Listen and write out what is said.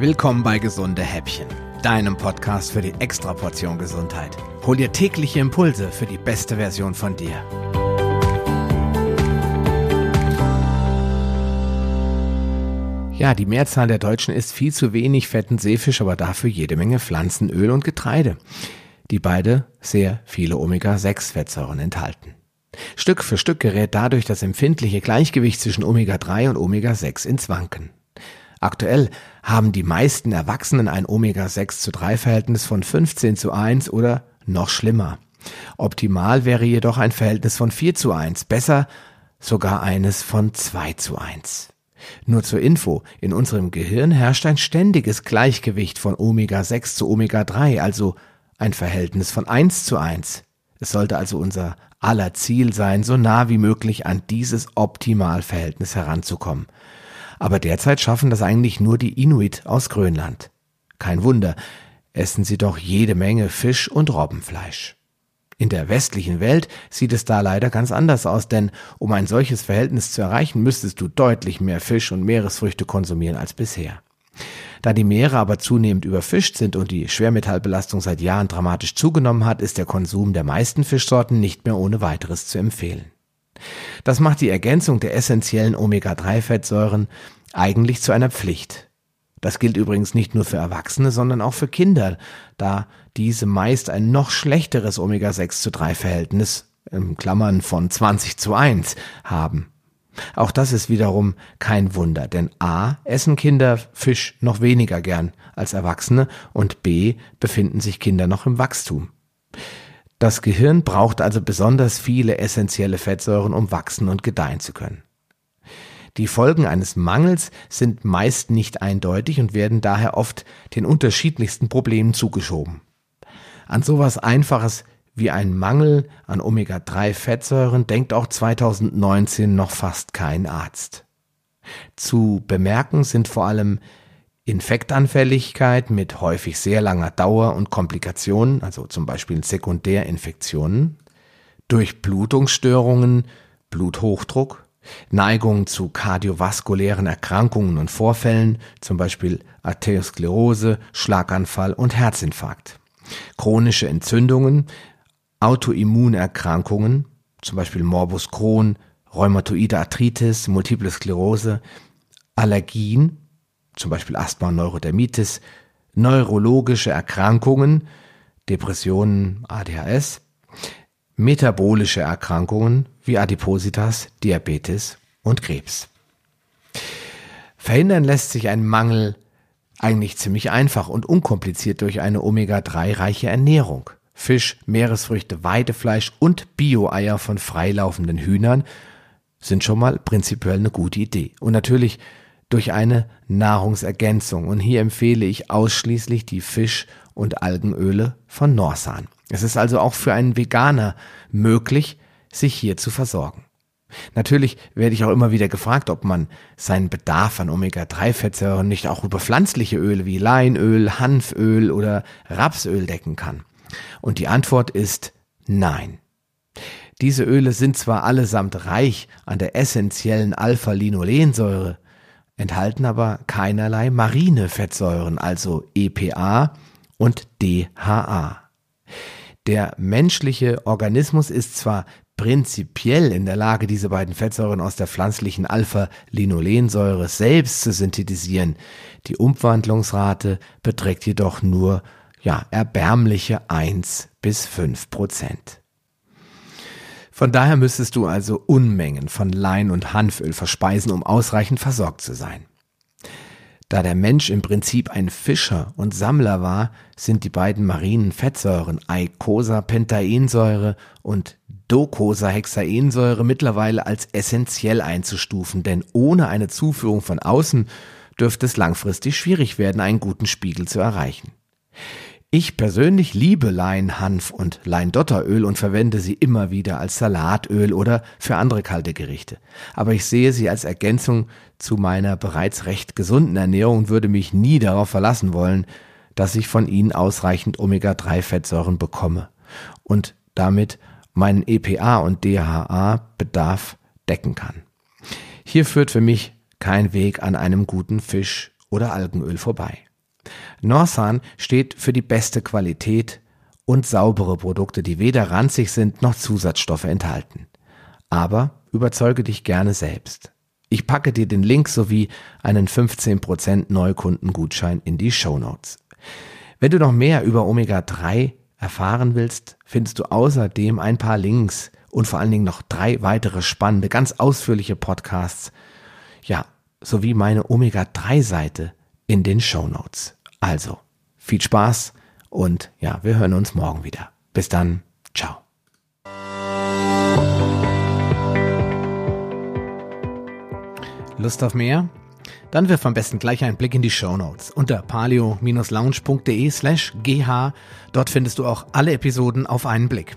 Willkommen bei Gesunde Häppchen, deinem Podcast für die Extraportion Gesundheit. Hol dir tägliche Impulse für die beste Version von dir. Ja, die Mehrzahl der Deutschen isst viel zu wenig fetten Seefisch, aber dafür jede Menge Pflanzenöl und Getreide, die beide sehr viele Omega-6-Fettsäuren enthalten. Stück für Stück gerät dadurch das empfindliche Gleichgewicht zwischen Omega-3 und Omega-6 ins Wanken. Aktuell haben die meisten Erwachsenen ein Omega-6 zu 3 Verhältnis von 15 zu 1 oder noch schlimmer. Optimal wäre jedoch ein Verhältnis von 4 zu 1, besser sogar eines von 2 zu 1. Nur zur Info, in unserem Gehirn herrscht ein ständiges Gleichgewicht von Omega-6 zu Omega-3, also ein Verhältnis von 1 zu 1. Es sollte also unser aller Ziel sein, so nah wie möglich an dieses Optimalverhältnis heranzukommen aber derzeit schaffen das eigentlich nur die Inuit aus Grönland. Kein Wunder, essen sie doch jede Menge Fisch und Robbenfleisch. In der westlichen Welt sieht es da leider ganz anders aus, denn um ein solches Verhältnis zu erreichen, müsstest du deutlich mehr Fisch und Meeresfrüchte konsumieren als bisher. Da die Meere aber zunehmend überfischt sind und die Schwermetallbelastung seit Jahren dramatisch zugenommen hat, ist der Konsum der meisten Fischsorten nicht mehr ohne weiteres zu empfehlen. Das macht die Ergänzung der essentiellen Omega-3-Fettsäuren eigentlich zu einer Pflicht. Das gilt übrigens nicht nur für Erwachsene, sondern auch für Kinder, da diese meist ein noch schlechteres Omega-6 zu 3 Verhältnis, in Klammern von 20 zu 1, haben. Auch das ist wiederum kein Wunder, denn a. essen Kinder Fisch noch weniger gern als Erwachsene und b. befinden sich Kinder noch im Wachstum. Das Gehirn braucht also besonders viele essentielle Fettsäuren, um wachsen und gedeihen zu können. Die Folgen eines Mangels sind meist nicht eindeutig und werden daher oft den unterschiedlichsten Problemen zugeschoben. An sowas Einfaches wie ein Mangel an Omega-3-Fettsäuren denkt auch 2019 noch fast kein Arzt. Zu bemerken sind vor allem Infektanfälligkeit mit häufig sehr langer Dauer und Komplikationen, also zum Beispiel Sekundärinfektionen, Durchblutungsstörungen, Bluthochdruck, Neigung zu kardiovaskulären Erkrankungen und Vorfällen, zum Beispiel Arteriosklerose, Schlaganfall und Herzinfarkt, chronische Entzündungen, Autoimmunerkrankungen, zum Beispiel Morbus Crohn, Rheumatoide Arthritis, Multiple Sklerose, Allergien zum Beispiel Asthma Neurodermitis, neurologische Erkrankungen, Depressionen, ADHS, metabolische Erkrankungen wie Adipositas, Diabetes und Krebs. Verhindern lässt sich ein Mangel eigentlich ziemlich einfach und unkompliziert durch eine Omega-3-reiche Ernährung. Fisch, Meeresfrüchte, Weidefleisch und Bio-Eier von freilaufenden Hühnern sind schon mal prinzipiell eine gute Idee. Und natürlich durch eine Nahrungsergänzung. Und hier empfehle ich ausschließlich die Fisch- und Algenöle von Norsan. Es ist also auch für einen Veganer möglich, sich hier zu versorgen. Natürlich werde ich auch immer wieder gefragt, ob man seinen Bedarf an Omega-3-Fettsäuren nicht auch über pflanzliche Öle wie Leinöl, Hanföl oder Rapsöl decken kann. Und die Antwort ist nein. Diese Öle sind zwar allesamt reich an der essentiellen Alpha-Linolensäure, enthalten aber keinerlei marine Fettsäuren, also EPA und DHA. Der menschliche Organismus ist zwar prinzipiell in der Lage, diese beiden Fettsäuren aus der pflanzlichen Alpha-Linolensäure selbst zu synthetisieren. Die Umwandlungsrate beträgt jedoch nur ja, erbärmliche 1 bis 5 Prozent. Von daher müsstest du also Unmengen von Lein- und Hanföl verspeisen, um ausreichend versorgt zu sein. Da der Mensch im Prinzip ein Fischer und Sammler war, sind die beiden marinen Fettsäuren Eicosapentaensäure und Docosahexaensäure mittlerweile als essentiell einzustufen, denn ohne eine Zuführung von außen dürfte es langfristig schwierig werden, einen guten Spiegel zu erreichen. Ich persönlich liebe Leinhanf und Leindotteröl und verwende sie immer wieder als Salatöl oder für andere kalte Gerichte. Aber ich sehe sie als Ergänzung zu meiner bereits recht gesunden Ernährung und würde mich nie darauf verlassen wollen, dass ich von ihnen ausreichend Omega-3-Fettsäuren bekomme und damit meinen EPA und DHA-Bedarf decken kann. Hier führt für mich kein Weg an einem guten Fisch oder Algenöl vorbei. Norsan steht für die beste Qualität und saubere Produkte, die weder ranzig sind noch Zusatzstoffe enthalten. Aber überzeuge dich gerne selbst. Ich packe dir den Link sowie einen 15% Neukundengutschein in die Show Notes. Wenn du noch mehr über Omega-3 erfahren willst, findest du außerdem ein paar Links und vor allen Dingen noch drei weitere spannende, ganz ausführliche Podcasts. Ja, sowie meine Omega-3-Seite in den Show Notes. Also, viel Spaß und ja, wir hören uns morgen wieder. Bis dann, ciao. Lust auf mehr? Dann wirf am besten gleich einen Blick in die Show Notes unter palio-lounge.de slash gh. Dort findest du auch alle Episoden auf einen Blick.